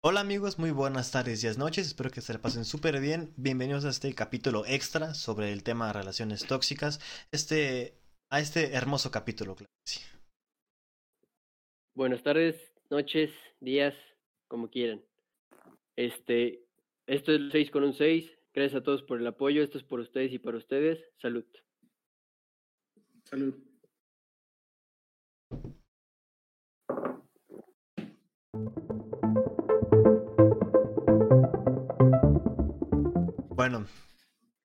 Hola amigos, muy buenas tardes, días, noches, espero que se la pasen súper bien. Bienvenidos a este capítulo extra sobre el tema de relaciones tóxicas, este, a este hermoso capítulo, claro sí. Buenas tardes, noches, días, como quieran. Este, esto es el 6 con un 6. Gracias a todos por el apoyo. Esto es por ustedes y para ustedes. Salud. Salud. Bueno,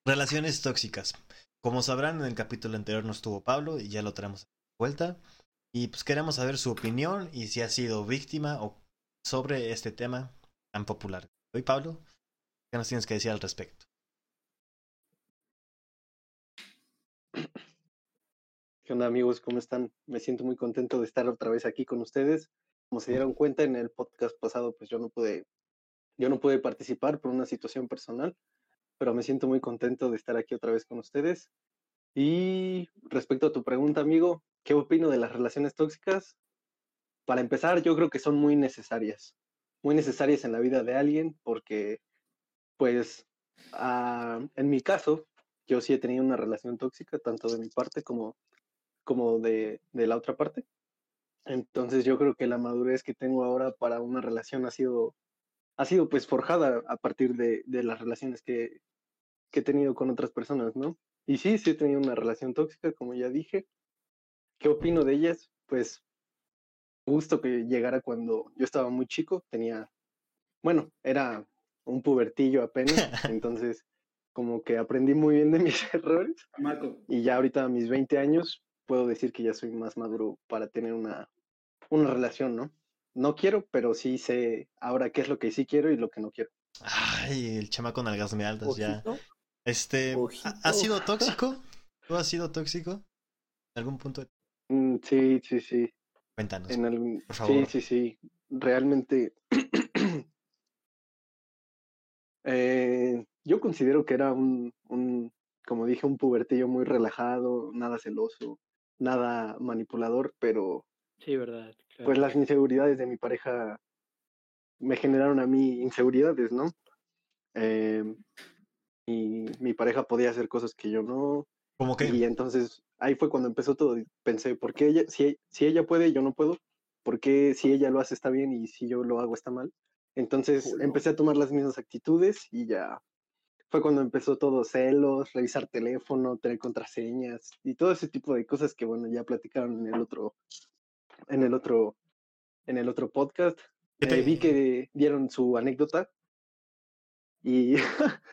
relaciones tóxicas. Como sabrán, en el capítulo anterior no estuvo Pablo y ya lo traemos de vuelta. Y pues queremos saber su opinión y si ha sido víctima o sobre este tema tan popular. Hoy, Pablo, ¿qué nos tienes que decir al respecto? ¿Qué onda amigos? ¿Cómo están? Me siento muy contento de estar otra vez aquí con ustedes. Como se dieron cuenta en el podcast pasado, pues yo no pude, yo no pude participar por una situación personal, pero me siento muy contento de estar aquí otra vez con ustedes. Y respecto a tu pregunta, amigo, ¿qué opino de las relaciones tóxicas? Para empezar, yo creo que son muy necesarias, muy necesarias en la vida de alguien, porque, pues, ah, en mi caso, yo sí he tenido una relación tóxica, tanto de mi parte como, como de, de la otra parte. Entonces yo creo que la madurez que tengo ahora para una relación ha sido, ha sido pues forjada a partir de, de las relaciones que, que he tenido con otras personas, ¿no? Y sí, sí he tenido una relación tóxica, como ya dije. ¿Qué opino de ellas? Pues gusto que llegara cuando yo estaba muy chico, tenía, bueno, era un pubertillo apenas, entonces como que aprendí muy bien de mis errores. Marco, Y ya ahorita a mis 20 años puedo decir que ya soy más maduro para tener una, una relación, ¿no? No quiero, pero sí sé ahora qué es lo que sí quiero y lo que no quiero. Ay, el chamaco nalgas me altas ya. Este, ¿ha- Ojito. ¿has sido tóxico? ¿Tú has sido tóxico? ¿En algún punto? Mm, sí, sí, sí. Cuéntanos. En algún- por sí, favor. sí, sí. Realmente. eh, yo considero que era un, un, como dije, un pubertillo muy relajado, nada celoso, nada manipulador, pero Sí, verdad. claro. pues las inseguridades de mi pareja me generaron a mí inseguridades, ¿no? Em, y mi pareja podía hacer cosas que yo no, ¿Cómo que? y entonces ahí fue cuando empezó todo. Pensé, ¿por qué ella, si, si ella puede, yo no puedo? ¿Por qué si ella lo hace está bien y si yo lo hago está mal? Entonces Ulo. empecé a tomar las mismas actitudes y ya fue cuando empezó todo celos, revisar teléfono, tener contraseñas y todo ese tipo de cosas que bueno, ya platicaron en el otro, en el otro, en el otro podcast. ¿Qué te- Eh, vi que dieron su anécdota y,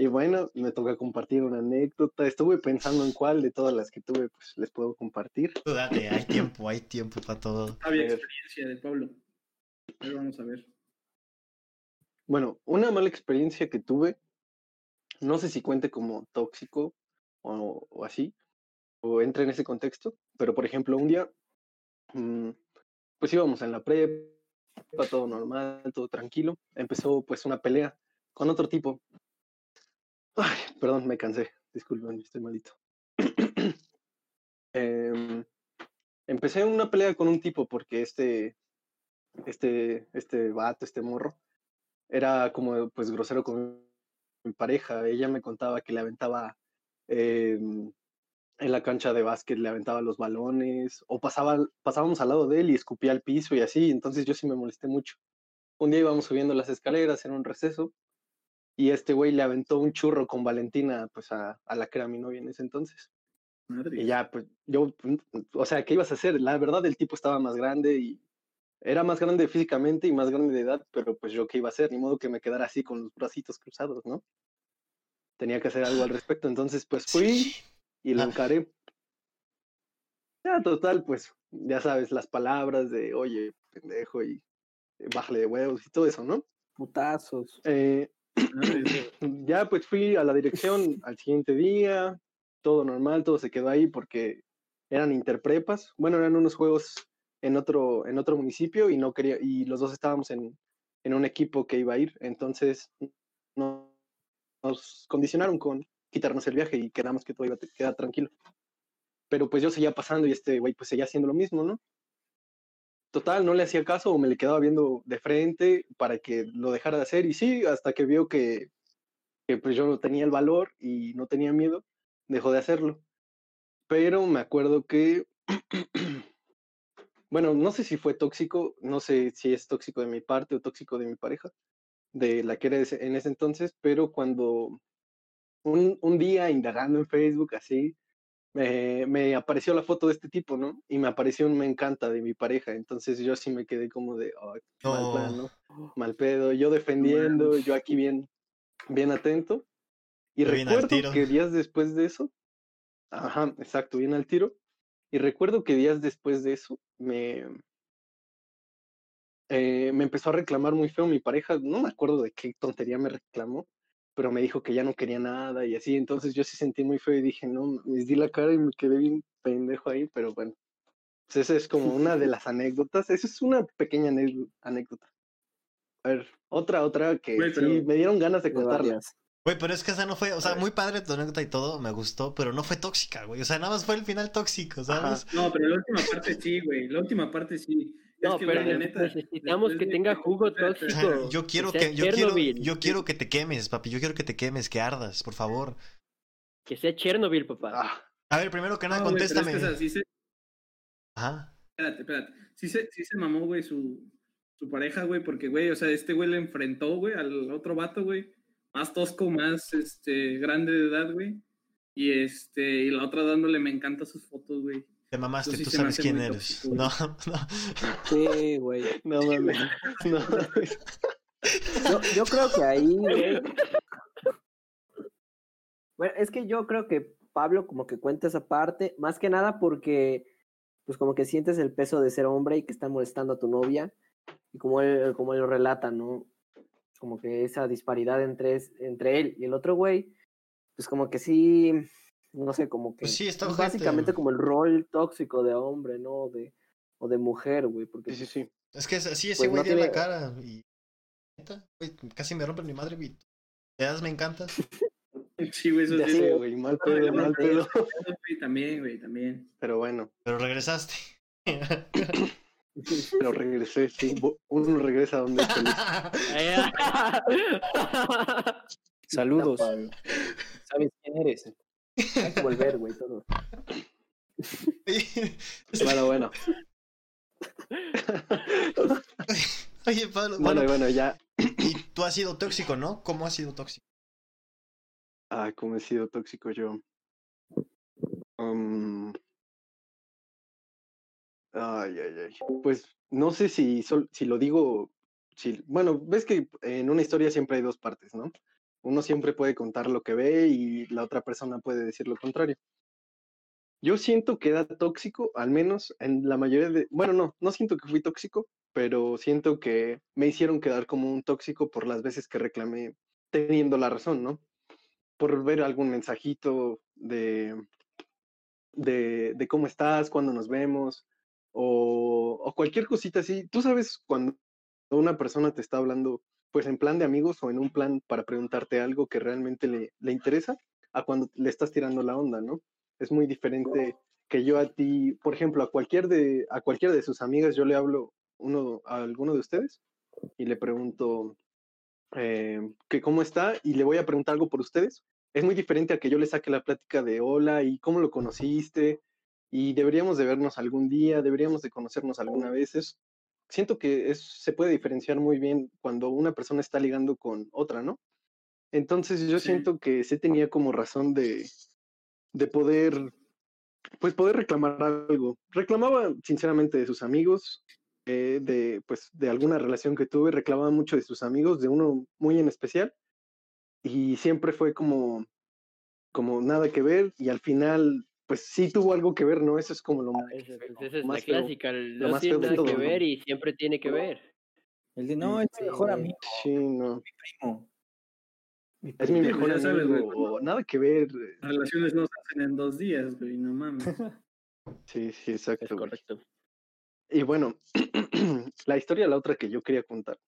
y bueno, me toca compartir una anécdota. Estuve pensando en cuál de todas las que tuve, pues les puedo compartir. Date, hay tiempo, hay tiempo para todo. había ver. experiencia de Pablo. Ver, vamos a ver. Bueno, una mala experiencia que tuve, no sé si cuente como tóxico o, o así, o entra en ese contexto, pero por ejemplo, un día, mm, pues íbamos en la prepa, todo normal, todo tranquilo, empezó pues una pelea con otro tipo. Perdón, me cansé, disculpen, estoy malito. Em, empecé una pelea con un tipo porque este, este, este vato, este morro, era como pues grosero con mi pareja. Ella me contaba que le aventaba em, en la cancha de básquet, le aventaba los balones, o pasaba, pasábamos al lado de él y escupía al piso y así, entonces yo sí me molesté mucho. Un día íbamos subiendo las escaleras en un receso y este güey le aventó un churro con Valentina pues a, a la que era mi novia en ese entonces. Madre. Y ya, pues yo, o sea, ¿qué ibas a hacer? La verdad, el tipo estaba más grande y era más grande físicamente y más grande de edad, pero pues yo qué iba a hacer, ni modo que me quedara así con los bracitos cruzados, ¿no? Tenía que hacer algo al respecto, entonces pues fui Sí. y lo encaré. Ya, total, pues ya sabes, las palabras de, oye, pendejo, y bájale de huevos y todo eso, ¿no? Putazos. Eh, ya pues fui a la dirección al siguiente día, todo normal, todo se quedó ahí porque eran interprepas, bueno, eran unos juegos en otro, en otro municipio y no quería, y los dos estábamos en, en un equipo que iba a ir, entonces no, nos condicionaron con quitarnos el viaje y quedamos que todo iba a quedar tranquilo. Pero pues yo seguía pasando y este güey pues seguía haciendo lo mismo, ¿no? Total, no le hacía caso o me le quedaba viendo de frente para que lo dejara de hacer. Y sí, hasta que vio que, que pues yo no tenía el valor y no tenía miedo, dejó de hacerlo. Pero me acuerdo que, bueno, no sé si fue tóxico, no sé si es tóxico de mi parte o tóxico de mi pareja, de la que era en ese entonces, pero cuando un, un día indagando en Facebook así, me, me apareció la foto de este tipo, ¿no? Y me apareció un me encanta de mi pareja, entonces yo sí me quedé como de, "Ay, mal plan, No. ¿no? Mal pedo, yo defendiendo, yo aquí bien, bien atento. Y Bien recuerdo que días después de eso, ajá, exacto, bien al tiro. Y recuerdo que días después de eso me, eh, me empezó a reclamar muy feo mi pareja, no me acuerdo de qué tontería me reclamó, pero me dijo que ya no quería nada y así, entonces yo sí sentí muy feo y dije, no, me di la cara y me quedé bien pendejo ahí, pero bueno, pues esa es como una de las anécdotas, esa es una pequeña anécdo- anécdota. A ver, otra, otra que Güey, sí, pero- me dieron ganas de De contarla. varias. Güey, pero es que esa no fue, o sea, muy padre tu anécdota y todo, me gustó, pero no fue tóxica, güey. O sea, nada más fue el final tóxico, ¿sabes? No, pero la última parte sí, güey. La última parte sí. No, Es que, pero neta, necesitamos que tenga jugo tóxico. yo quiero que yo quiero, yo quiero que te quemes, papi. Yo quiero que te quemes, que ardas, por favor. Que sea Chernobyl, papá. Ah, A ver, primero que nada, No, es contéstame. que, o sea, sí se, Ajá. espérate, espérate. Sí se, sí se mamó, güey, su, su pareja, güey, porque, güey, o sea, este güey le enfrentó, güey, al otro vato, güey, más tosco, más, este, grande de edad, güey. Y este, y la otra dándole me encanta sus fotos, güey. Te mamaste, tú me sabes quién eres. tóxico. No, no. Sí, güey. no mames, no mames. Yo, yo creo que ahí, güey. Bueno, es que yo creo que Pablo como que cuenta esa parte, más que nada porque, pues como que sientes el peso de ser hombre y que está molestando a tu novia, y como él, como él lo relata, ¿no? Como que esa disparidad entre, entre él y el otro güey, pues como que sí, no sé, como que Pues sí, está básicamente güey. como el rol tóxico de hombre, ¿no? De, o de mujer, güey, porque Sí, sí, sí. Es que es así, ese Pues güey no dio la tiene- cara. Y. güey, casi me rompen mi madre, vi. Te das, me encantas. Sí, güey, eso Ya sí. Güey, mal pedo, mal pedo. güey, También, güey, también. Pero bueno, Pero regresaste. pero regresé, sí. Uno regresa donde es feliz. Saludos. ¿Sabes quién eres? Hay que volver, güey, todo. Bueno, bueno. Oye, Pablo, Bueno, bueno, bueno, ya. y tú has sido tóxico, ¿no? ¿Cómo has sido tóxico? Ay, cómo he sido tóxico yo. Um, Ay, ay, ay. Pues no sé si, sol- si lo digo, si, bueno, ves que en una historia siempre hay dos partes, ¿no? Uno siempre puede contar lo que ve y la otra persona puede decir lo contrario. Yo siento que era tóxico, al menos en la mayoría de, bueno, no, no siento que fui tóxico, pero siento que me hicieron quedar como un tóxico por las veces que reclamé teniendo la razón, ¿no? Por ver algún mensajito de, de, cómo estás, cuándo nos vemos, o, o cualquier cosita así. Tú sabes cuando una persona te está hablando, pues en plan de amigos o en un plan para preguntarte algo que realmente le, le interesa, a cuando le estás tirando la onda, ¿no? Es muy diferente que yo a ti, por ejemplo, a cualquier de, a cualquiera de sus amigas, yo le hablo uno, a alguno de ustedes y le pregunto eh, que cómo está y le voy a preguntar algo por ustedes. Es muy diferente a que yo le saque la plática de hola y cómo lo conociste y deberíamos de vernos algún día, deberíamos de conocernos alguna vez. Es- siento que es, se puede diferenciar muy bien cuando una persona está ligando con otra, ¿no? Entonces yo Sí. siento que sí tenía como razón de, de poder, pues poder reclamar algo. Reclamaba sinceramente de sus amigos, eh, de, pues, de alguna relación que tuve, reclamaba mucho de sus amigos, de uno muy en especial, y siempre fue como, como nada que ver, y al final, pues sí tuvo algo que ver, ¿no? Eso es como lo más, Esa, pues, esa es la feo. clásica. Lo No más tiene que ver y siempre tiene que ver. El de no, es mi Sí, mejor güey. amigo, sí, no, primo. Mi es mi Sí, mejor ya sabes, amigo, güey. o nada que ver, Las relaciones no se hacen en dos días, güey, no mames. sí, sí, Es exacto. güey. correcto. Y bueno, la historia, la otra que yo quería contar.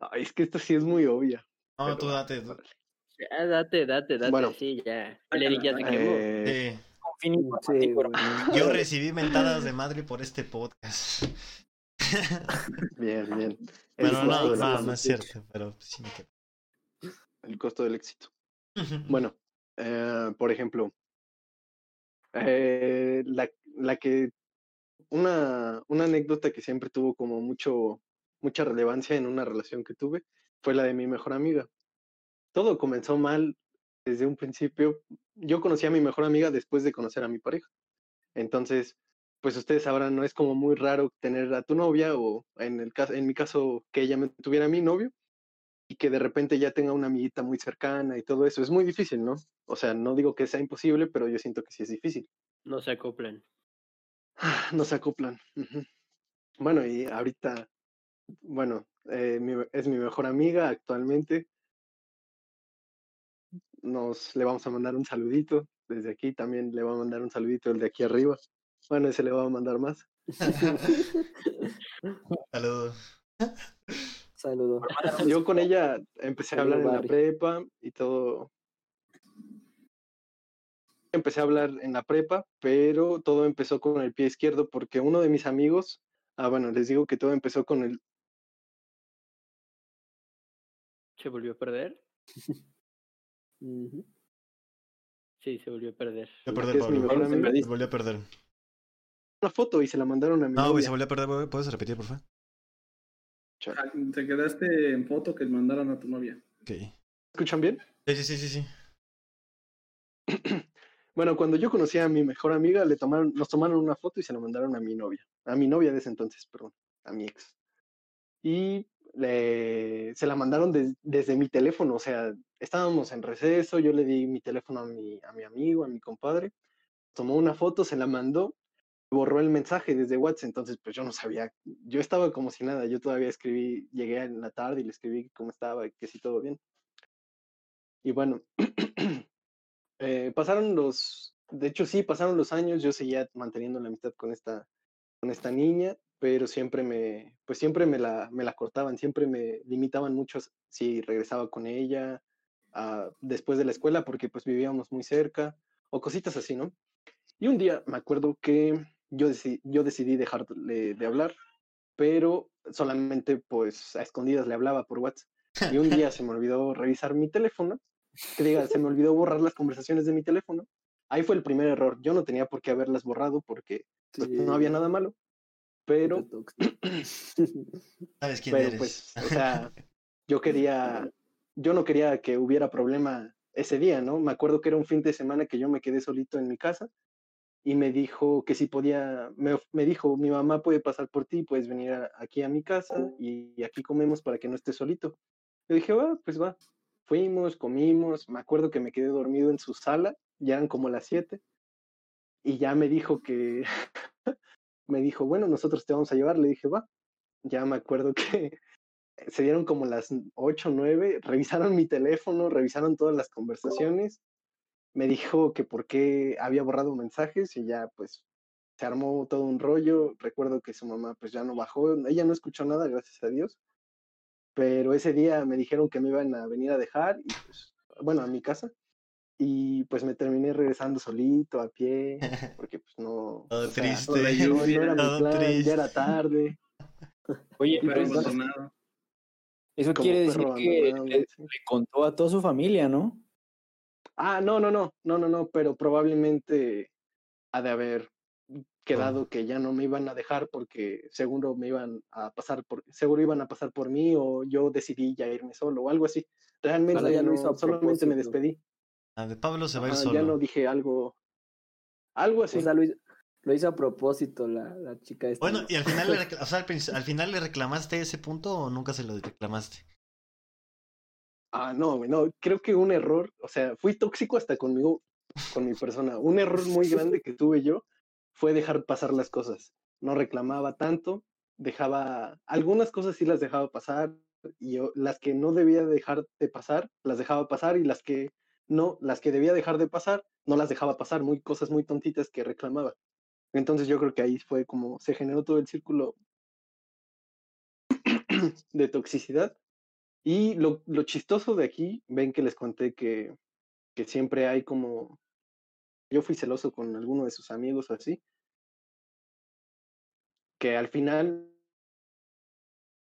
Ay, es que esta sí es muy obvia. No, pero tú date. órale. Ya, date, date, date. Bueno. sí, ya. Ya se quemó. Eh, Sí. Sí. Yo recibí mentadas de madre por este podcast. Bien, bien. Pero no, no es cierto. Pero sí me quedo. el costo del éxito. Bueno, eh, por ejemplo, eh, la, la que una, una anécdota que siempre tuvo como mucho, mucha relevancia en una relación que tuve fue la de mi mejor amiga. Todo comenzó mal desde un principio. Yo conocí a mi mejor amiga después de conocer a mi pareja. Entonces, pues ustedes sabrán, no es como muy raro tener a tu novia o en el caso, en mi caso, que ella me tuviera a mi novio y que de repente ya tenga una amiguita muy cercana y todo eso. Es muy difícil, ¿no? O sea, no digo que sea imposible, pero yo siento que sí es difícil. No se acoplan. No se acoplan. Bueno, y ahorita, bueno, eh, es mi mejor amiga actualmente. Nos le vamos a mandar un saludito desde aquí. También le va a mandar un saludito el de aquí arriba. Bueno, ese le va a mandar más. Saludos. Saludo. Yo con ella empecé a hablar en la prepa y todo. Empecé a hablar en la prepa, pero todo empezó con el pie izquierdo porque uno de mis amigos, ah, bueno, les digo que todo empezó con el, ¿Se volvió a perder? Sí, se volvió a perder. Volvió a perder, Pablo. Pablo, perdiste. Volvió a perder. una foto y se la mandaron a mi No, güey, se volvió a perder. ¿Puedes repetir, por favor? Ah, Te quedaste en foto que mandaron a tu novia. Ok. ¿Escuchan bien? Sí, sí, sí, sí. sí. Bueno, cuando yo conocí a mi mejor amiga, le tomaron, nos tomaron una foto y se la mandaron a mi novia. A mi novia de ese entonces, perdón, a mi ex. Y se la mandaron des- desde mi teléfono, o sea, estábamos en receso, yo le di mi teléfono a mi, amigo, a mi compadre, tomó una foto, se la mandó, borró el mensaje desde WhatsApp, entonces pues yo no sabía, yo estaba como si nada, yo todavía escribí, llegué en la tarde y le escribí cómo estaba, que sí todo bien. Y bueno, eh, pasaron los, de hecho sí, pasaron los años, yo seguía manteniendo la amistad con esta niña, pero siempre me, pues siempre me la, me la cortaban, siempre me limitaban mucho si regresaba con ella ah, después de la escuela, porque pues vivíamos muy cerca, o cositas así, ¿no? Y un día me acuerdo que yo, decidí, yo decidí dejarle de hablar, pero solamente pues a escondidas le hablaba por WhatsApp. Y un día se me olvidó revisar mi teléfono, que diga, se me olvidó borrar las conversaciones de mi teléfono. Ahí fue el primer error. Yo no tenía por qué haberlas borrado porque pues, no había nada malo. Pero. ¿Sabes quién pero eres? pues, o sea, yo quería, yo no quería que hubiera problema ese día, ¿no? Me acuerdo que era un fin de semana que yo me quedé solito en mi casa y me dijo que si podía, me, me dijo, mi mamá puede pasar por ti, puedes venir a- aquí a mi casa y, y aquí comemos para que no estés solito. Yo dije, va, pues va. Fuimos, comimos, me acuerdo que me quedé dormido en su sala, ya eran como las 7, y ya me dijo que, me dijo, bueno, nosotros te vamos a llevar, le dije, va. Ya me acuerdo que se dieron como las 8 o 9, revisaron mi teléfono, revisaron todas las conversaciones, me dijo que por qué había borrado mensajes y ya pues se armó todo un rollo. Recuerdo que su mamá pues ya no bajó, ella no escuchó nada, gracias a Dios. Pero ese día me dijeron que me iban a venir a dejar y pues, bueno, a mi casa. Y pues me terminé regresando solito, a pie, porque pues no... Todo o sea, triste. no, no era mi Todo plan, triste. ya era tarde. Oye, pero pues, abandonado. eso como quiere decir que le, contó a toda su familia, ¿no? Ah, no, no, no, no, no, no, pero probablemente ha de haber Oh. quedado que ya no me iban a dejar porque seguro me iban a pasar por, seguro iban a pasar por mí o yo decidí ya irme solo o algo así. Realmente ya no, lo hizo solamente me despedí. Ah, de Pablo se va a ir Ajá, solo. ya no dije algo, algo así. O sea, lo hizo, lo hizo a propósito la, la chica esta. Bueno, ¿no? y al final, le recla- o sea, al, final le reclamaste ese punto o nunca se lo reclamaste. Ah, no, no, creo que un error, o sea, fui tóxico hasta conmigo, con mi persona. Un error muy grande que tuve yo fue dejar pasar las cosas. No reclamaba tanto, dejaba, algunas cosas sí las dejaba pasar y yo, las que no debía dejar de pasar, las dejaba pasar y las que no, las que debía dejar de pasar, no las dejaba pasar, muy cosas muy tontitas que reclamaba. Entonces yo creo que ahí fue como se generó todo el círculo de toxicidad. Y lo, lo chistoso de aquí, ven que les conté que, que siempre hay como yo fui celoso con alguno de sus amigos o así, que al final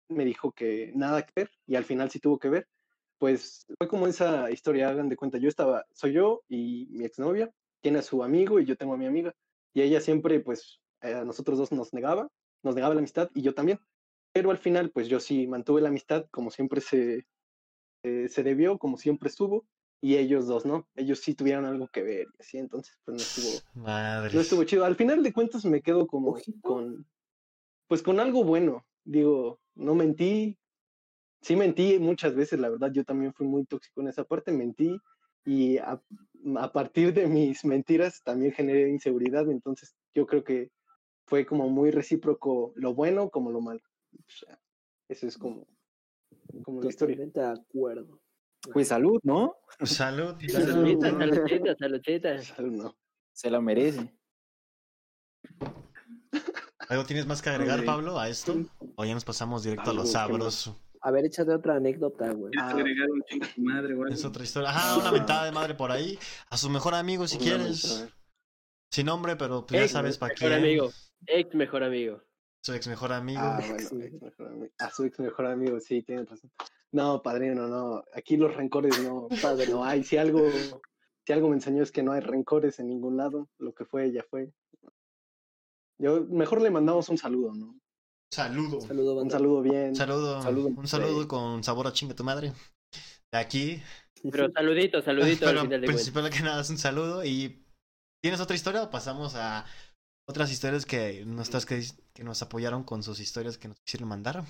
me dijo que nada que ver y al final sí tuvo que ver, pues fue como esa historia, hagan de cuenta, yo estaba, soy yo y mi exnovia, tiene a su amigo y yo tengo a mi amiga y ella siempre pues eh, a nosotros dos nos negaba, nos negaba la amistad y yo también, pero al final pues yo sí mantuve la amistad como siempre se, eh, se debió, como siempre estuvo y ellos dos no, ellos sí tuvieron algo que ver y así, entonces pues no estuvo, Madre. no estuvo chido. Al final de cuentas me quedo como Ojito. con, pues con algo bueno. Digo, no mentí, sí mentí muchas veces, la verdad, yo también fui muy tóxico en esa parte, mentí y a, a partir de mis mentiras también generé inseguridad, entonces yo creo que fue como muy recíproco lo bueno como lo malo. O sea, eso es como, como la historia. Totalmente de acuerdo. Pues salud, ¿no? Salud. Saludcita, saludcita, saludcita. Salud, no. Se la merece. ¿Algo tienes más que agregar. Pablo, a esto? ¿O ya nos pasamos directo a lo sabroso? A ver, échate otra anécdota, güey. ¿Quieres Ah. agregar un chingo a tu madre o algo? Es otra historia. Ajá, una mentada de madre por ahí. A su mejor amigo, si Una quieres. mentada. Sin nombre, pero pues ya Ex sabes para mejor quién. amigo. Ex mejor amigo. Su ex mejor amigo. Ah, bueno, Sí. ex mejor ami- a su ex mejor amigo, sí, tienes razón. No, padrino, no. Aquí los rencores no, padre, no hay. Si algo, si algo me enseñó es que no hay rencores en ningún lado. Lo que fue, ya fue. Yo mejor le mandamos un saludo, ¿no? Saludo. Saludo, Un saludo bien. Saludo. Saludo. Un saludo Sí. con sabor a chinga tu madre. De aquí. Pero saludito, saludito al Pero principal que nada es un saludo. Y ¿tienes otra historia o pasamos a otras historias que nuestras que, que nos apoyaron con sus historias que nos quisieron mandar?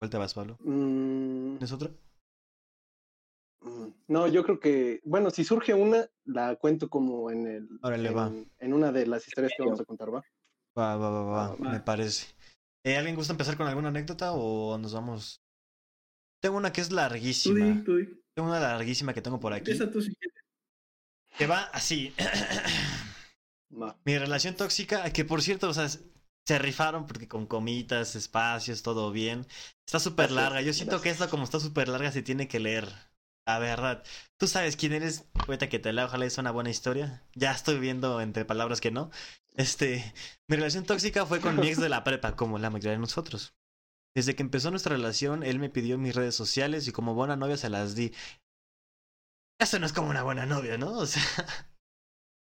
¿Cuál te vas, Pablo? Mm, ¿Tienes otra? mm, no, yo creo que, bueno, si surge una, la cuento como en el, en, en una de las historias que vamos a contar, ¿va? Va, va, va, va, Va, va. me parece. Eh, ¿Alguien gusta empezar con alguna anécdota o nos vamos? Tengo una que es larguísima. tú. Tengo una larguísima que tengo por aquí. Empieza tú si quieres. Que va así. Mi relación tóxica, que por cierto, o sea, se rifaron porque con comitas, espacios, todo bien. Está súper larga. Yo siento que esta, como está súper larga, se tiene que leer. La verdad. Tú sabes quién eres. Ahorita que te la ojalá es una buena historia. Ya estoy viendo entre palabras que no. Este. Mi relación tóxica fue con mi ex de la prepa, como la mayoría de nosotros. Desde que empezó nuestra relación, él me pidió mis redes sociales y como buena novia se las di. Eso no es como una buena novia, ¿no? O sea,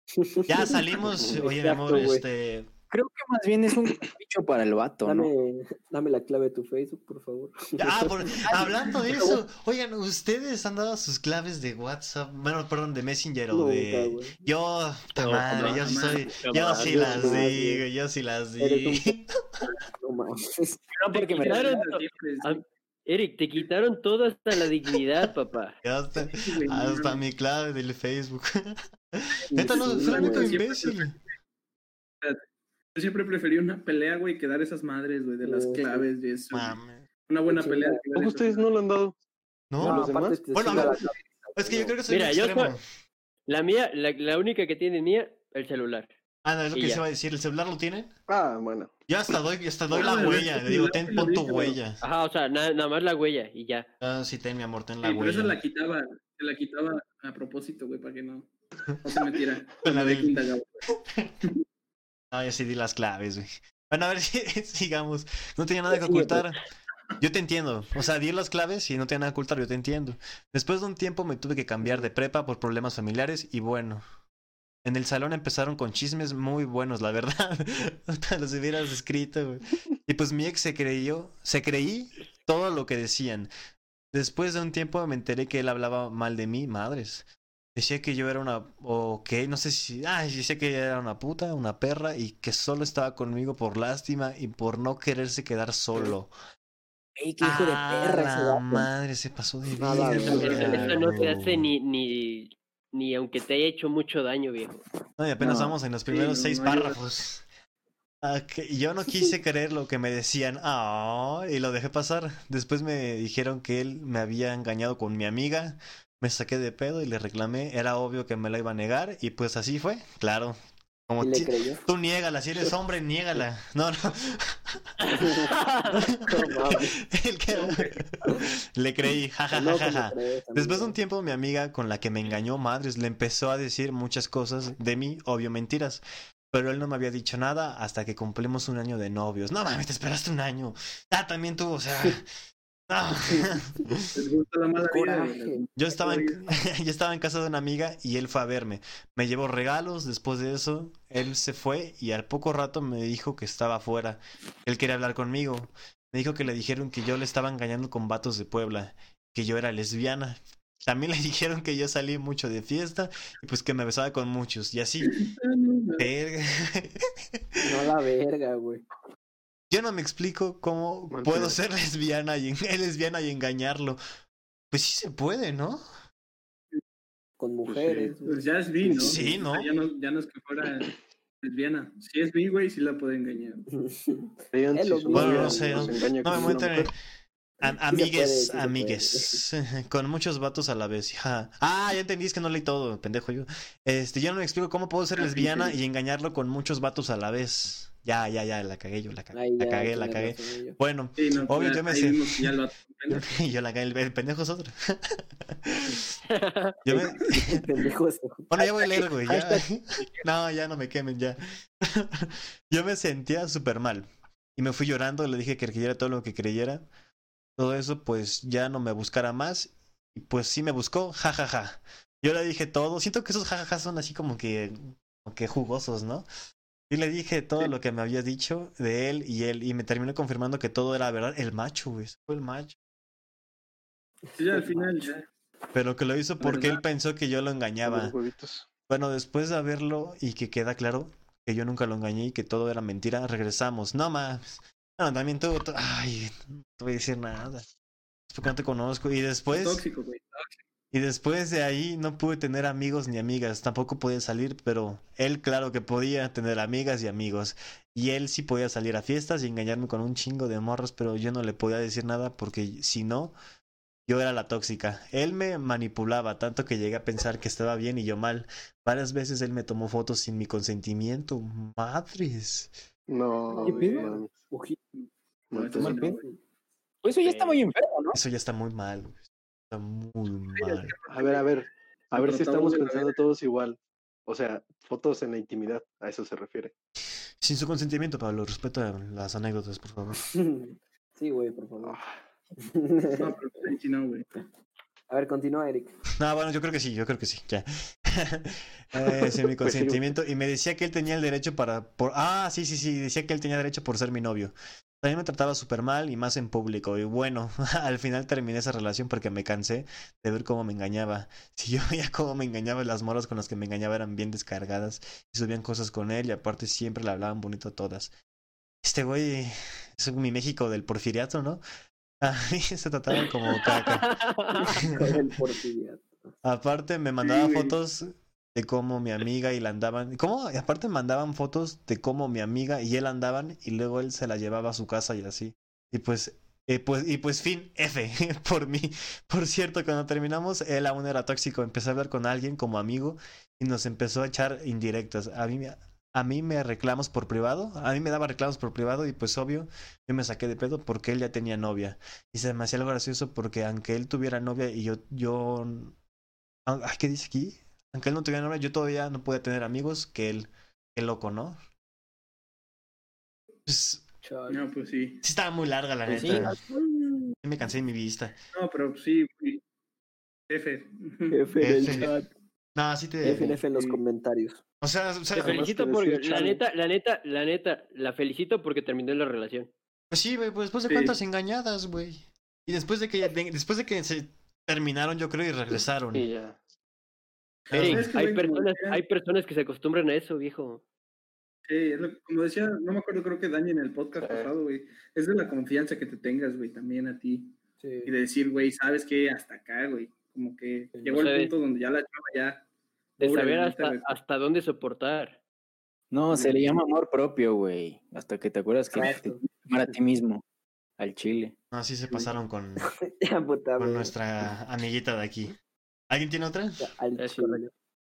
ya salimos. Oye, mi amor, este. Creo que más bien es un bicho para el vato, ¿no? Dame, dame la clave de tu Facebook, por favor. Ah, por- hablando de eso, oigan, ¿ustedes han dado sus claves de WhatsApp? Bueno, perdón, de Messenger o Nunca, de. Yo, No, madre, no, yo soy. Yo sí las digo, yo sí las un digo. No mames. No, porque me Eric, te quitaron todo hasta la dignidad, papá. Hasta, no hasta mi clave del Facebook. Neta, no, soy güey. imbécil. Yo siempre preferí una pelea, güey, que dar esas madres, güey, de las sí. claves y eso. Mames. Una buena Sí, pelea. ¿Cómo ustedes no lo han dado? ¿No? ¿A los demás? te Bueno, a ver, Es que yo creo que soy Mira, yo extremo. soy- La mía, la, la única que tiene mía, el celular. Ah, no, es lo y que ya. se va a decir. ¿El celular lo tienen? Ah, bueno. Yo hasta doy, hasta doy la huella. Le digo, ten, pon tu huella. Ajá, o sea, na- nada más la huella y ya. Ah, sí, ten, mi amor, ten Sí, la pero esa huella. la quitaba, se la quitaba a propósito, güey, para que no, no se metiera. Con la de quinta gama. Ah, yo sí di las claves, güey. Bueno, a ver si sigamos. No tenía nada que pues. ocultar. Yo te entiendo. O sea, di las claves y no tenía nada que ocultar, yo te entiendo. Después de un tiempo me tuve que cambiar de prepa por problemas familiares y bueno. En el salón empezaron con chismes muy buenos, la verdad. Los hubieras escrito, güey. Y pues mi ex se creyó, se creí todo lo que decían. Después de un tiempo me enteré que él hablaba mal de mí, madres. Decía que yo era una, o que no sé si, ah, decía que era una puta, una perra y que solo estaba conmigo por lástima y por no quererse quedar solo. Ey, qué hijo de Ah, perra la madre se pasó de verga, Eso, no se hace ni, ni, ni aunque te haya hecho mucho daño, viejo. No, y apenas No. vamos en los primeros seis no párrafos. Ah, que- y yo no quise creer lo que me decían, ah, y lo dejé pasar. Después me dijeron que él me había engañado con mi amiga. Me saqué de pedo y le reclamé. Era obvio que me la iba a negar y pues así fue. Claro, Como ¿Y le creyó? tú niégala, si eres hombre, niégala. No, no. El que- Le creí, No, pues, le jajajaja. crees, Después de un tiempo, mi amiga con la que me engañó madres le empezó a decir muchas cosas de mí, obvio mentiras. Pero él no me había dicho nada hasta que cumplimos un año de novios. No mames, te esperaste un año. Ah, también tú, o sea. No. Les gusta la mala vida. güey. Coraje. Yo estaba, en, yo estaba en casa de una amiga y él fue a verme. Me llevó regalos, después de eso él se fue y al poco rato me dijo que estaba afuera. Él quería hablar conmigo. Me dijo que le dijeron que yo le estaba engañando con vatos de Puebla, que yo era lesbiana. También le dijeron que yo salí mucho de fiesta y pues que me besaba con muchos y así. Verga. No la verga, güey. Yo no me explico cómo puedo ser lesbiana y, lesbiana y engañarlo. Pues sí se puede, ¿no? Con mujeres. güey. Pues ya es bi, ¿no? Sí, ¿no? O sea, ya no, ya no es que fuera lesbiana. Si es bi, güey, sí la puede engañar. Bueno, no sé, No me Am- amigues, puede, sí se amigues. Con muchos vatos a la vez. ja. Ah, ya entendí, es que no leí todo, pendejo yo. Este, yo no me explico cómo puedo ser lesbiana y engañarlo con muchos vatos a la vez. Ya, ya, ya, la cagué yo, la cagué. La cagué, la cagué. Bueno, Sí, no, Obvio, ya- yo me sé. vimos que ya lo yo, la cagué, el, pendejo es otro. Yo me-. Bueno, ya voy a leer, güey. Ya. No, ya no me quemen, ya. Yo me sentía súper mal. Y me fui llorando, le dije que creyera todo lo que creyera. Todo eso, pues ya no me buscara más. Y pues sí me buscó, jajaja. Yo le dije todo. Siento que esos jajajas son así como que, como que jugosos, ¿no? Y le dije todo Sí. lo que me había dicho de él y él. Y me terminó confirmando que todo era verdad. El macho, güey. Fue el macho. Sí, al final ya. Pero que lo hizo porque él pensó que yo lo engañaba. Bueno, después de verlo y que queda claro que yo nunca lo engañé y que todo era mentira, regresamos. No más. Bueno, también tú, tú- Ay, no te voy a decir nada. Es porque no te conozco. Y después. Tóxico, güey. Y después de ahí no pude tener amigos ni amigas. Tampoco podía salir, pero él, claro que podía tener amigas y amigos. Y él sí podía salir a fiestas y engañarme con un chingo de morros, pero yo no le podía decir nada porque si no, yo era la tóxica. Él me manipulaba tanto que llegué a pensar que estaba bien y yo mal. Varias veces él me tomó fotos sin mi consentimiento. Madres. No, ¿Qué pedo? Ojito. No. Pues eso ya está muy enfermo, ¿no? Eso ya está muy mal. güey. Está muy mal. A ver, a ver. A ver si estamos pensando todos igual. O sea, fotos en la intimidad, a eso se refiere. Sin su consentimiento, Pablo. Respeta las anécdotas, por favor. Sí, güey, por favor. Ah, No, pero sí, no, güey. A ver, continúa, Eric. No, bueno, yo creo que sí, yo creo que sí, ya. eh, sin mi Pues sí. consentimiento. Y me decía que él tenía el derecho para... Por... Ah, sí, sí, sí, decía que él tenía derecho por ser mi novio. También me trataba súper mal y más en público. Y bueno, al final terminé esa relación porque me cansé de ver cómo me engañaba. Si yo veía cómo me engañaba, las moras con las que me engañaba eran bien descargadas y subían cosas con él y aparte siempre le hablaban bonito a todas. Este güey es mi México del porfiriato, ¿no? A mí se trataban como caca. Con el porfiriato. Aparte me mandaba fotos de cómo mi amiga y la andaban. ¿Cómo? Y aparte mandaban fotos de cómo mi amiga y él andaban y luego él se la llevaba a su casa y así. Y pues, eh, pues, y pues fin, F, por mí. Por cierto, cuando terminamos, él aún era tóxico. Empecé a hablar con alguien como amigo y nos empezó a echar indirectas. A mí, me- a mí me reclamos por privado, a mí me daba reclamos por privado y pues obvio, yo me saqué de pedo porque él ya tenía novia. Y se me hacía algo gracioso porque aunque él tuviera novia y yo, yo Ay, ¿qué dice aquí? Aunque él no tuviera novia, yo todavía no podía tener amigos que él. Qué loco, ¿no? Pues. No, pues sí. sí estaba muy larga la Pues sí. neta. Sí me cansé de mi vista. No, pero sí, güey. F. F en el F. chat. No, sí te... F en F en los Sí. comentarios. O sea, o sea, Te felicito que porque, la neta, la neta, la neta, la felicito porque terminó la relación. pues sí, güey, pues después de Sí. cuántas engañadas, güey. Y después de que después de que se terminaron, yo creo, y regresaron. Sí, ya. Que, hay personas, hay personas que se acostumbran a eso, viejo. Sí, es lo- como decía, no me acuerdo, creo que Dani en el podcast Sí. pasado, güey. Es de la confianza que te tengas, güey, también a ti. Sí. Y de decir, güey, ¿sabes qué? Hasta acá, güey. Como que Sí, llegó el punto donde ya la chava ya. De pobre, saber hasta, hasta dónde soportar. No, se le llama amor propio, güey. Hasta que te acuerdas que te Exacto. tienes que amar a ti mismo. Al chile. No, sí se pasaron con, Ya, puta, con güey. nuestra amiguita de aquí. ¿Alguien tiene otra?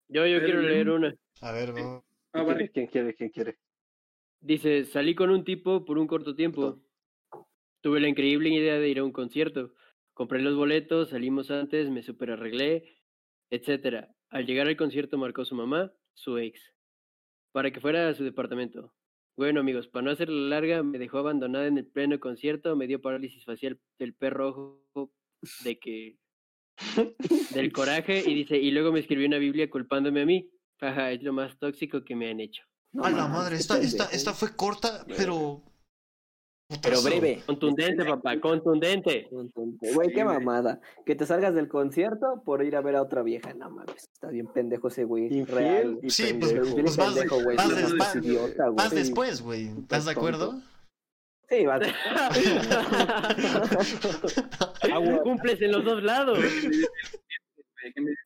Yo, yo quiero leer una. A ver. Ah, Barry. ¿Quién quiere? ¿Quién quiere? Dice, salí con un tipo por un corto tiempo. Tuve la increíble idea de ir a un concierto. Compré los boletos, salimos antes, me super arreglé, etcétera. Al llegar al concierto marcó su mamá, su ex, para que fuera a su departamento. Bueno amigos, para no hacerla larga, me dejó abandonada en el pleno concierto, me dio parálisis facial del perro ojo de que del coraje y dice, y luego me escribió una Biblia culpándome a mí. Jaja, es lo más tóxico que me han hecho. No a la madre, esta, esta, esta fue corta, pero. Pero breve. Contundente, papá, contundente. Entonces, Güey, Sí, qué güey. mamada. Que te salgas del concierto por ir a ver a otra vieja. No mames, está bien pendejo ese güey. Infiel y Sí, pues, pendejo. Bien pues vas- pendejo, güey. vas no des- mames, vas- idiota, güey. Vas Sí, después, güey. ¿Estás de acuerdo? Sí, vas. Cumples en los dos lados.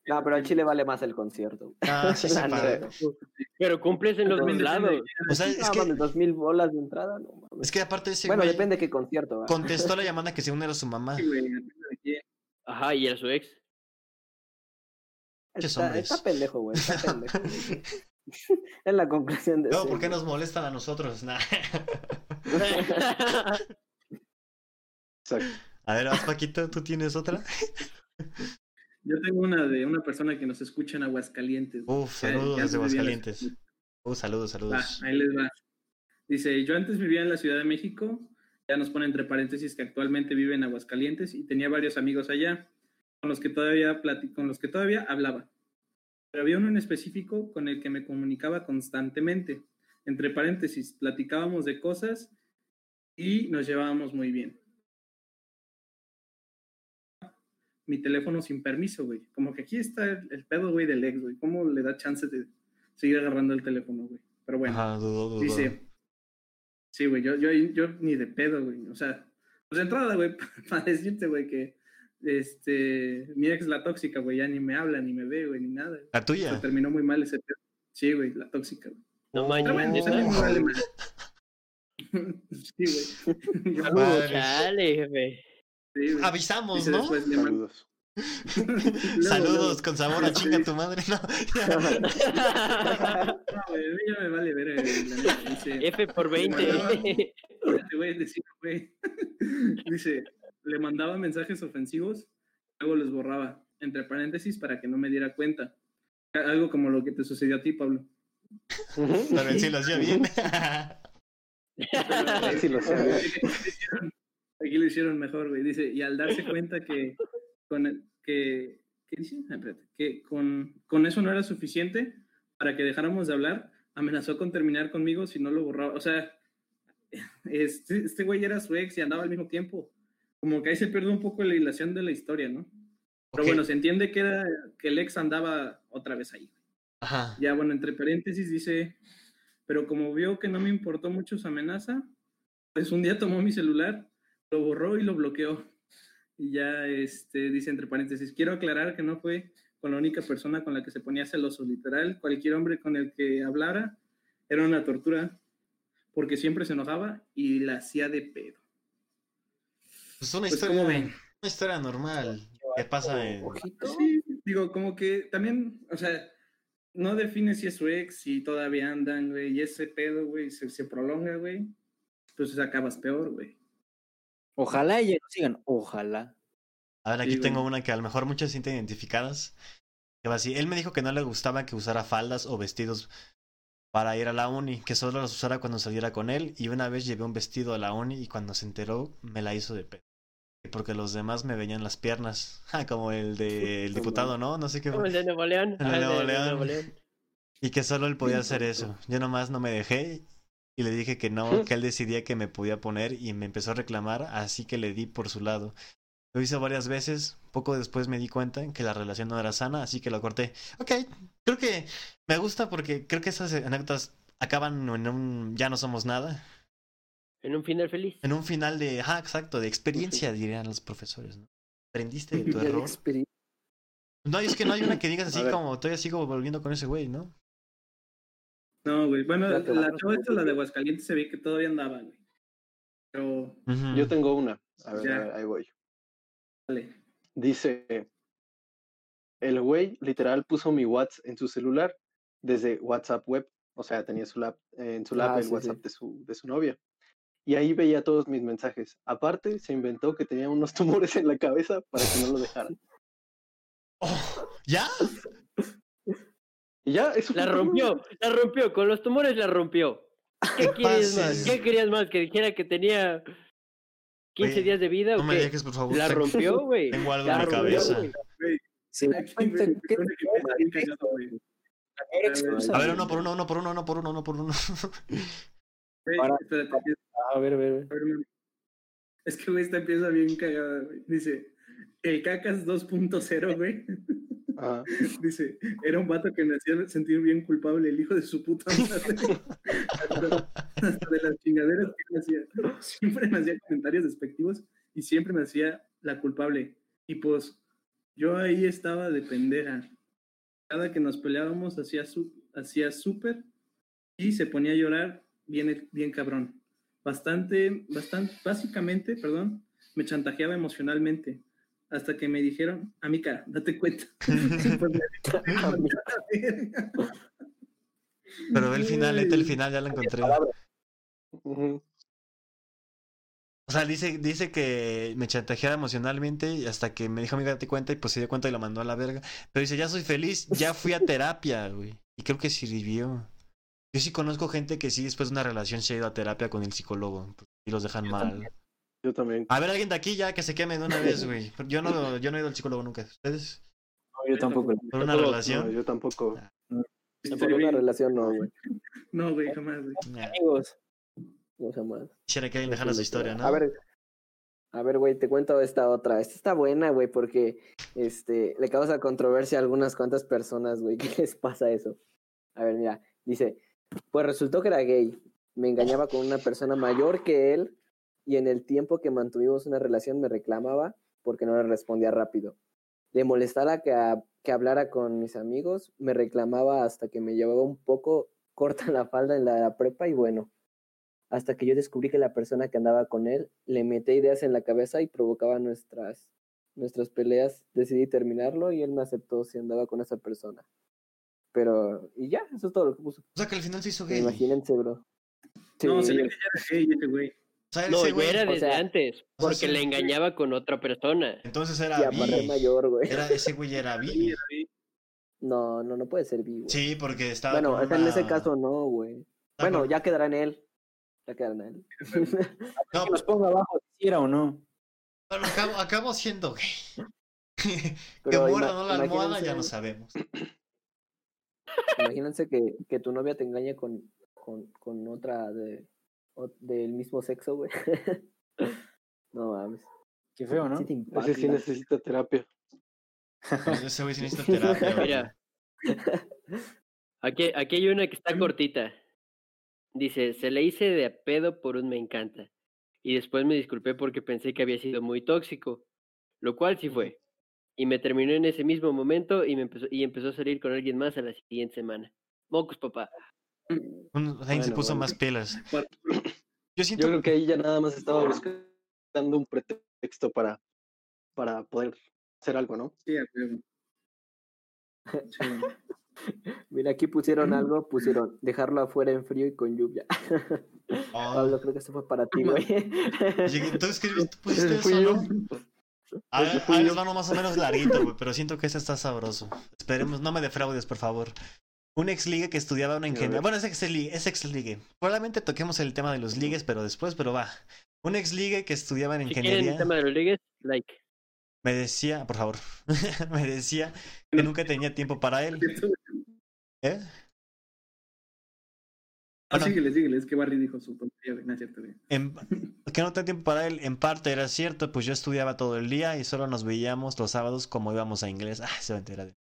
No, pero al Chile vale más el concierto. Ah, sí. Pero cumples en los dos También depende de lados. O sea, es que, dos mil bolas de entrada, no mames. es que aparte ese Bueno, güey depende de qué concierto, ¿va? contestó la llamada que según era su mamá. Ajá, y era su ex. Está, está pendejo, güey. Está pendejo. güey. es la conclusión de No, ¿por qué nos molestan a nosotros? Nah. A ver, vas, Paquito, ¿tú tienes otra? Yo tengo una de una persona que nos escucha en Aguascalientes. Uf, saludos desde Aguascalientes. Uh, saludos, saludos. ahí les va. Dice, yo antes vivía en la Ciudad de México, ya nos pone entre paréntesis que actualmente vive en Aguascalientes y tenía varios amigos allá con los que todavía con los que todavía hablaba. Pero había uno en específico con el que me comunicaba constantemente. Entre paréntesis, platicábamos de cosas y nos llevábamos muy bien. Mi teléfono sin permiso, güey. Como que aquí está el, el pedo, güey, del ex, güey. ¿Cómo le da chance de seguir agarrando el teléfono, güey? Pero bueno. Ajá, dudo, dudo. Dice, sí, güey, yo, yo, yo ni de pedo, güey. O sea, pues de entrada, güey, para decirte, güey, que este, mi ex la tóxica, güey, ya ni me habla, ni me ve, güey, ni nada. La Se tuya. terminó muy mal ese pedo. Sí, güey, la tóxica, güey. No vale madre. sí, güey. Chale, jefe. Sí. Avisamos, ¿no? después, Saludos. Luego, Saludos con sabor a chinga tu madre. No. No, ya me vale ver, F por 20. Te voy a decir, güey. Dice, le mandaba mensajes ofensivos, luego los borraba, entre paréntesis, para que no me diera cuenta. Algo como lo que te sucedió a ti, Pablo. Pero él sí lo hacía bien. Sí, lo lo hicieron- Aquí lo hicieron mejor, güey. Dice, y al darse cuenta que con el- que, ¿qué dice? Ah, espérate, que con, con eso no era suficiente para que dejáramos de hablar, amenazó con terminar conmigo si no lo borraba. O sea, este, este güey era su ex y andaba al mismo tiempo. Como que ahí se pierde un poco la hilación de la historia, ¿no? Pero bueno, se entiende que era que el ex andaba otra vez ahí. Ajá. Ya, bueno, entre paréntesis dice, pero como vio que no me importó mucho su amenaza, pues un día tomó mi celular, lo borró y lo bloqueó. Y ya, este, dice entre paréntesis, quiero aclarar que no fue con la única persona con la que se ponía celoso, literal, cualquier hombre con el que hablara era una tortura, porque siempre se enojaba y la hacía de pedo. Pues una Pues, historia, una historia normal que pasa en. Sí, digo, como que también, o sea, no define si es su ex, si todavía andan, güey, y ese pedo, güey, se, se prolonga, güey, pues acabas peor, güey. Ojalá y nos sigan. Ojalá. A ver, aquí Sí, tengo una que a lo mejor muchas sienten identificadas. Que va así. Él me dijo que no le gustaba que usara faldas o vestidos para ir a la uni, que solo los usara cuando saliera con él. Y una vez llevé un vestido a la uni y cuando se enteró me la hizo de pedo. Porque los demás me veían las piernas. Ja, Como el del diputado, ¿no? No sé qué. Como el de Nuevo León. El de Ah, el de. Nuevo León. Y que solo él podía hacer eso. Yo nomás no me dejé y le dije que no, que él decidía que me podía poner y me empezó a reclamar, así que le di por su lado. Lo hice varias veces, poco después me di cuenta que la relación no era sana, así que lo corté. Ok, creo que me gusta porque creo que esas anécdotas acaban en un ya no somos nada, En un final feliz. en un final de, ah, exacto, de experiencia, dirían los profesores, ¿no? Aprendiste de tu error. No, es que no hay una que digas así como todavía sigo volviendo con ese güey, ¿no? No, güey, bueno, la vas, chava esta, la de. Aguascalientes, se ve que todavía andaba, güey. Pero. Yo tengo una. A ver, a ver, ahí voy. vale. Dice, el güey literal puso mi WhatsApp en su celular desde WhatsApp web O sea, tenía su lap, en su lap Ah, el sí, WhatsApp sí. de su, de su novia. Y ahí veía todos mis mensajes. Aparte, se inventó que tenía unos tumores en la cabeza para que no lo dejaran. Oh, ¿Ya? Y ya, eso La rompió, la rompió, con los tumores la rompió. ¿Qué quieres más? ¿Qué querías más? Que dijera que tenía 15 Oye, días de vida No o me qué? dejes, por favor. La Tengo- rompió, güey. Tengo algo La en mi rompió, cabeza. Se da cuenta que A ver, uno por uno, uno por uno, uno por uno, uno por uno. Para- A ver, a ver, a ver. a ver, man. Es que, güey, esta empieza bien cagada, güey. Dice, el cacas 2.0, güey. Ajá. Dice, era un vato que me hacía sentir bien culpable, el hijo de su puta madre. hasta, hasta de las chingaderas que me hacía. Siempre me hacía comentarios despectivos y siempre me hacía la culpable. Y pues, yo ahí estaba de pendeja. Cada que nos peleábamos hacía su, hacía súper y se ponía a llorar bien, bien cabrón. Bastante, bastante, básicamente, perdón, me chantajeaba emocionalmente. Hasta que me dijeron, amica, date cuenta. Pues Pero ve el final, neta, el final ya lo encontré. O sea, dice, dice que me chantajeaba emocionalmente y hasta que me dijo, amiga, date cuenta, y pues se dio cuenta y lo mandó a la verga. Pero dice, ya soy feliz, ya fui a terapia, güey. Y creo que sirvió. Yo sí conozco gente que sí, después de una relación se ha ido a terapia con el psicólogo. pues, Y los dejan mal. Yo también. A ver, alguien de aquí ya que se queme de una vez, güey. Yo no, yo no he ido al psicólogo nunca. ¿Ustedes? No, yo tampoco. ¿Por una No, relación? yo tampoco. Por una relación no, güey. No, güey, jamás, güey. Amigos, No sé más. Quisiera que alguien dejara su historia, ¿no? A ver, a ver, güey, te cuento esta otra. Esta está buena, güey, porque este le causa controversia a algunas cuantas personas, güey. ¿Qué les pasa eso? A ver, mira, dice, pues resultó que era gay. Me engañaba con una persona mayor que él y en el tiempo que mantuvimos una relación me reclamaba porque no le respondía rápido. Le molestaba que, a- que hablara con mis amigos, me reclamaba hasta que me llevaba un poco corta la falda en la prepa y bueno, hasta que yo descubrí que la persona que andaba con él le metía ideas en la cabeza y provocaba nuestras, nuestras peleas, decidí terminarlo y él me aceptó si andaba con esa persona. Pero, y ya, eso es todo lo que puso. O sea, que al final se hizo gay. Imagínense, bro. No, se le veía gay ese güey. O sea, No, ese güey, era o desde sea, antes, o sea, porque sí. le engañaba con otra persona. entonces era mayor, güey. Era, ese güey era gay. No, no, no puede ser vivo. Sí, porque estaba bueno, con o sea, en ese caso no, güey. Bueno, ya quedará en él. Ya quedará en él. No, que nos ponga abajo si era o no. Bueno, acabo, acabo siendo gay. que muerda o no la almohada, ya no sabemos. Imagínense que, que tu novia te engañe con, con, con otra de, o- del mismo sexo, güey. no mames. Qué feo, ¿no? Sí Ese sí necesita terapia. Pues ese güey sí necesita terapia. güey. Mira. Aquí, aquí hay una que está cortita. Dice, se le hice de a pedo por un me encanta. Y después me disculpé porque pensé que había sido muy tóxico. Lo cual sí fue. Y me terminó en ese mismo momento y, me empezó, y empezó a salir con alguien más a la siguiente semana. Mocos, papá. Un- alguien se Bueno, puso bueno. más pilas. Por- Yo siento Yo creo que ahí ya nada más estaba buscando un pretexto para, para poder hacer algo, ¿no? Sí, a. Mira, aquí pusieron algo, pusieron dejarlo afuera en frío y con lluvia. Oh, Pablo, creo que eso fue para ti, güey. escribiste, tú pusiste fui eso, yo. ¿no? A ver, va uno más o menos larguito, güey, pero siento que ese está sabroso. Esperemos, no me defraudes, por favor. Un ex ligue que estudiaba una ingeniería. Bueno, es ex ligue, es ex ligue. Probablemente toquemos el tema de los ligues, pero después, pero va. Un ex ligue que estudiaba en Si ingeniería el tema de los ligues, like. me decía, por favor, me decía que nunca tenía tiempo para él. ¿Eh? Ah, síguele, síguele, es que Barry dijo su tontería, güey, no es cierto, güey. En- que no tenía tiempo para él, en parte era cierto, pues yo estudiaba todo el día y solo nos veíamos los sábados como íbamos a inglés. Ah, se va a enterar de.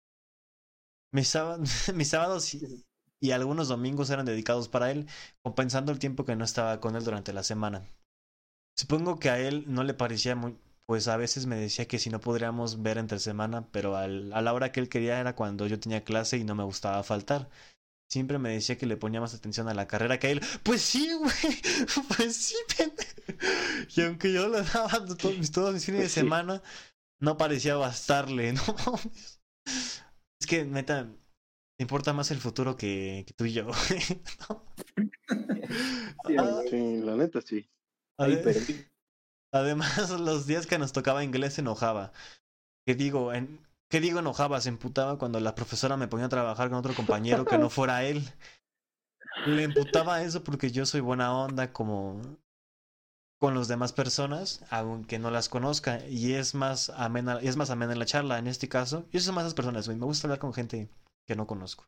Mis, sábados, mis sábados y, y algunos domingos eran dedicados para él, compensando el tiempo que no estaba con él durante la semana. Supongo que a él no le parecía muy, pues a veces me decía que si no podríamos ver entre semana, pero al- a la hora que él quería era cuando yo tenía clase y no me gustaba faltar. Siempre me decía que le ponía más atención a la carrera que a él. Pues sí, güey. Pues sí, pendejo. Y aunque yo le daba todos mis, todos mis fines de Sí. semana, no parecía bastarle, ¿no? Es que, neta, importa más el futuro que, que tú y yo. ¿no? Sí, Ah. Sí, la neta sí. Además, los días que nos tocaba inglés se enojaba. ¿Qué digo? En... ¿Qué digo enojaba? Se emputaba cuando la profesora me ponía a trabajar con otro compañero que no fuera él. Le emputaba eso porque yo soy buena onda como con las demás personas, aunque no las conozca. Y es más amena, es más amena la charla en este caso. Yo soy más esas personas. Me gusta hablar con gente que no conozco.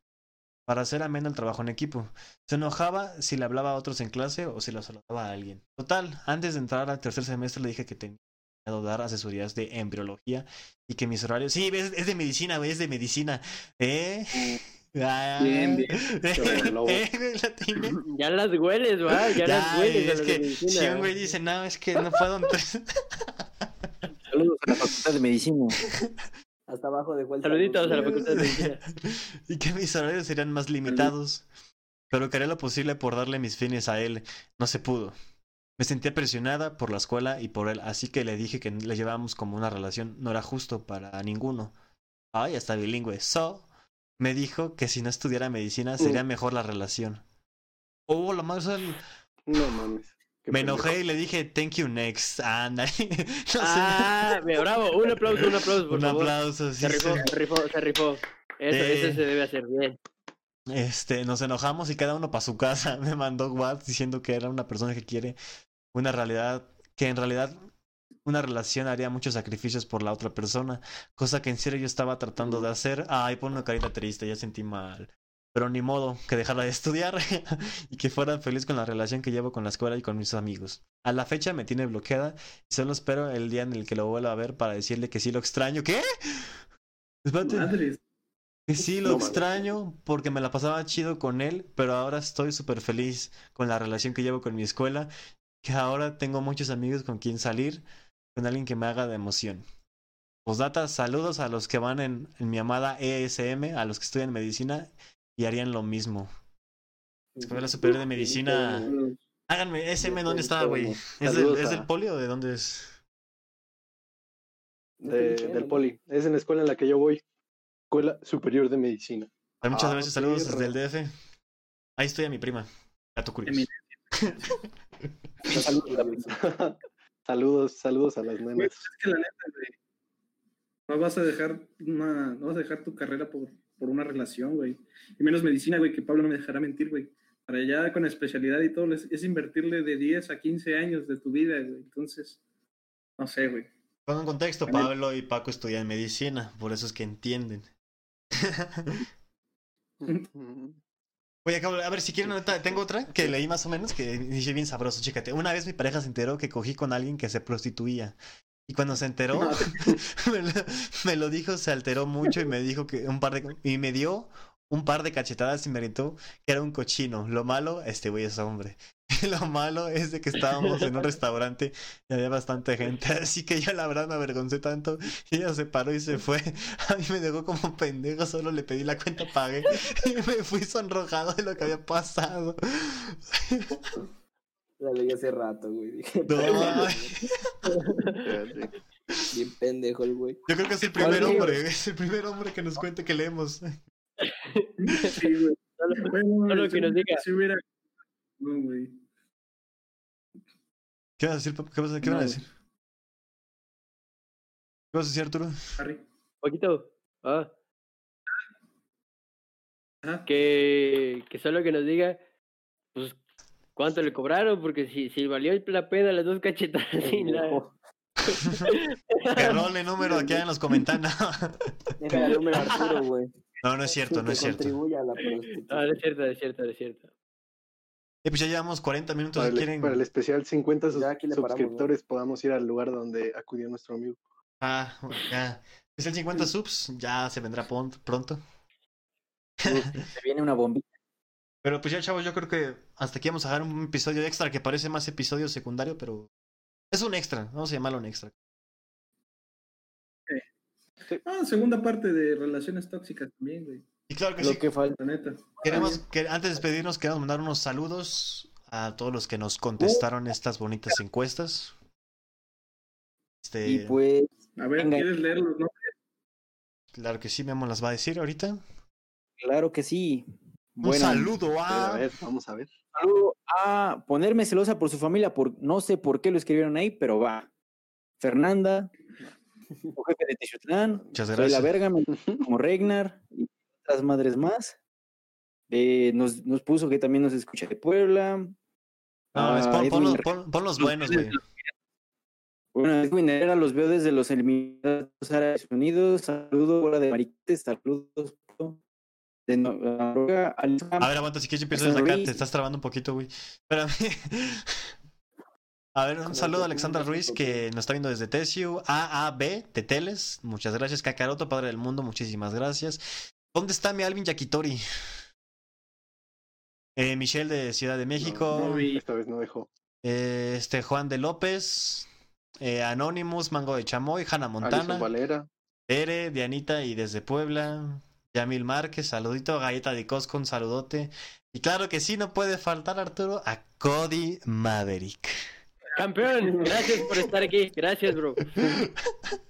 Para hacer ameno el trabajo en equipo. Se enojaba si le hablaba a otros en clase o si lo saludaba a alguien. Total, antes de entrar al tercer semestre le dije que tenía que dar asesorías de embriología y que mis horarios... Sí, es, es de medicina, es de medicina. ¿Eh? Ah, Bien, bien. ¿Eh, güey, la tiene? Ya las hueles, va, ya, las hueles. es que medicina. si un güey dice, no, es que no puedo... entonces- Saludos a la Facultad de Medicina. Hasta abajo de vuelta. Saluditos a la facultad de medicina. y que mis horarios serían más limitados. Pero que haré lo posible por darle mis fines a él. No se pudo. Me sentía presionada por la escuela y por él, así que le dije que le llevábamos como una relación. No era justo para ninguno. Ay, hasta bilingüe. So, me dijo que si no estudiara medicina sería mejor la relación. Oh, la más No mames. Me pendejo. enojé y le dije, thank you next. Anda. no sé. Ah, bien, bravo. Un aplauso, un aplauso, por Un favor. aplauso. sí, Se rifó, se rifó, se rifó. Eso, Eh. eso se debe hacer bien. Este, nos enojamos y cada uno para su casa. Me mandó WhatsApp diciendo que era una persona que quiere una realidad, que en realidad una relación haría muchos sacrificios por la otra persona, cosa que en serio yo estaba tratando de hacer. Ay, pon una carita triste, ya sentí mal. Pero ni modo que dejara de estudiar y que fuera feliz con la relación que llevo con la escuela y con mis amigos. A la fecha me tiene bloqueada y solo espero el día en el que lo vuelva a ver para decirle que sí lo extraño. ¿Qué? Espérate. Que sí, lo No extraño porque me la pasaba chido con él, pero ahora estoy súper feliz con la relación que llevo con mi escuela, que ahora tengo muchos amigos con quien salir, con alguien que me haga de emoción. Postdata, saludos a los que van en, en mi amada ESM, a los que estudian medicina y harían lo mismo. Escuela Superior de Medicina. Háganme, ESM, ¿dónde está, güey? ¿Es del, Saludos ¿Es a- del poli o de dónde es? De- del poli. Es en la escuela en la que yo voy. Escuela Superior de Medicina. Ay, muchas Ah, gracias, saludos desde el DF. Ahí estoy a mi prima. Gato curioso. Saludos. Saludos, saludos a las nenas. es que la neta, güey. No vas a dejar una, no vas a dejar tu carrera por, por una relación, güey. Y menos medicina, güey, que Pablo no me dejará mentir, güey. Para allá con especialidad y todo, es, es invertirle de 10 a 15 años de tu vida, güey. Entonces, no sé, güey. Con un contexto, Pablo y Paco estudian medicina, por eso es que entienden. Oye, a ver, si quieren, tengo otra que leí más o menos que dice bien sabroso, chécate. Una vez mi pareja se enteró que cogí con alguien que se prostituía. Y cuando se enteró, me, lo, me lo dijo, se alteró mucho y me dijo que un par de... Y me dio un par de cachetadas y me gritó que era un cochino. Lo malo, este güey es hombre. Lo malo es de que estábamos en un restaurante y había bastante gente, así que yo la verdad me avergoncé tanto y ella se paró y se fue. A mí me dejó como un pendejo, solo le pedí la cuenta, pagué y me fui sonrojado de lo que había pasado. La leí hace rato, güey. Dije, No, bien pendejo el güey. yo creo que es el primer Oye, hombre, es el primer hombre que nos cuente que leemos. Sí, güey. Solo si que nos diga. Si hubiera... No, güey. ¿Qué vas a decir, Pap? ¿Qué vas a, qué van a No. decir? ¿Qué vas a decir, Arturo? Harry. Poquito. Ah, Ajá. que, que solo que nos diga, pues, cuánto le cobraron, porque si, si valió la pena las dos cachetadas y la... Que role número aquí en los comentarios. Deja el número Arturo, güey. No, no es cierto, no es cierto. la Ah, no es cierto, no es cierto, no es cierto. Y pues ya llevamos 40 minutos Para si el, quieren. para el especial 50 sus- Ya aquí le paramos, ¿no? suscriptores podamos ir al lugar donde acudió nuestro amigo. Ah, ya. Es el 50 subs, ya se vendrá pronto. Se viene una bombita. Pero pues ya, chavos, yo creo que hasta aquí vamos a dejar un episodio extra que parece más episodio secundario, pero es un extra, vamos a llamarlo un extra. Ah, segunda parte de relaciones tóxicas también, güey. Y claro que Lo sí, que falta. Neta. queremos que antes de despedirnos queremos mandar unos saludos a todos los que nos contestaron estas bonitas encuestas. Este, Y pues, A ver, Venga. ¿quieres leerlos, no? claro que sí, Memo las va a decir ahorita. Claro que sí. Un Bueno, saludo A a. ver, vamos a ver. saludo a ponerme celosa por su familia, por no sé por qué lo escribieron ahí, pero va. Fernanda, jefe de Tichutlán, Muchas soy gracias. la verga, como Regnar y otras madres más. Eh, nos, nos puso que también nos escucha de Puebla. No, es a pon, los, pon- pon los buenos, güey. Bueno, Edwin Herrera los veo desde los Emiratos Árabes Unidos. Saludos, hora de mariquete, saludos. De Noruega. A ver, aguanta, si quieres empiezo San desde acá. Te estás trabando un poquito, güey. Espérame. A ver, un saludo a Alexandra Ruiz que nos está viendo desde Tesiu. AAB, Teteles. Muchas gracias. Kakaroto, padre del mundo. Muchísimas gracias. ¿Dónde está mi Alvin Yakitori? Eh, Michelle de Ciudad de México. no vi. Esta vez no dejó. Eh, este Juan de López. eh, Anonymous, Mango de Chamoy, Hannah Montana. Alison Valera. Tere, Dianita y desde Puebla. Yamil Márquez, saludito. Galleta de Costco, un saludote. Y claro que sí, no puede faltar, Arturo, a Cody Maverick. Campeón, gracias por estar aquí. Gracias, bro.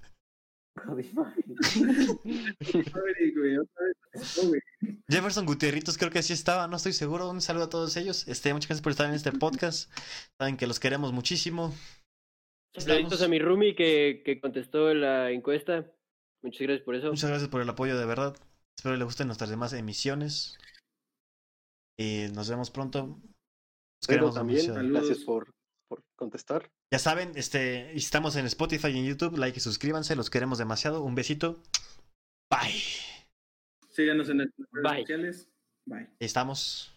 Jefferson Gutierritos, creo que sí estaba, no estoy seguro. Un saludo a todos ellos. Este, muchas gracias por estar en este podcast. Saben que los queremos muchísimo. Saluditos a mi roomie que, que contestó la encuesta. Muchas gracias por eso. Muchas gracias por el apoyo, de verdad. Espero les gusten nuestras demás emisiones. Y nos vemos pronto. Los Pero queremos también, gracias Saludos. por, por contestar. Ya saben, este, estamos en Spotify y en YouTube. Like y suscríbanse, los queremos demasiado. Un besito. Bye. Síganos en nuestras redes Bye. sociales. Bye. Ahí estamos.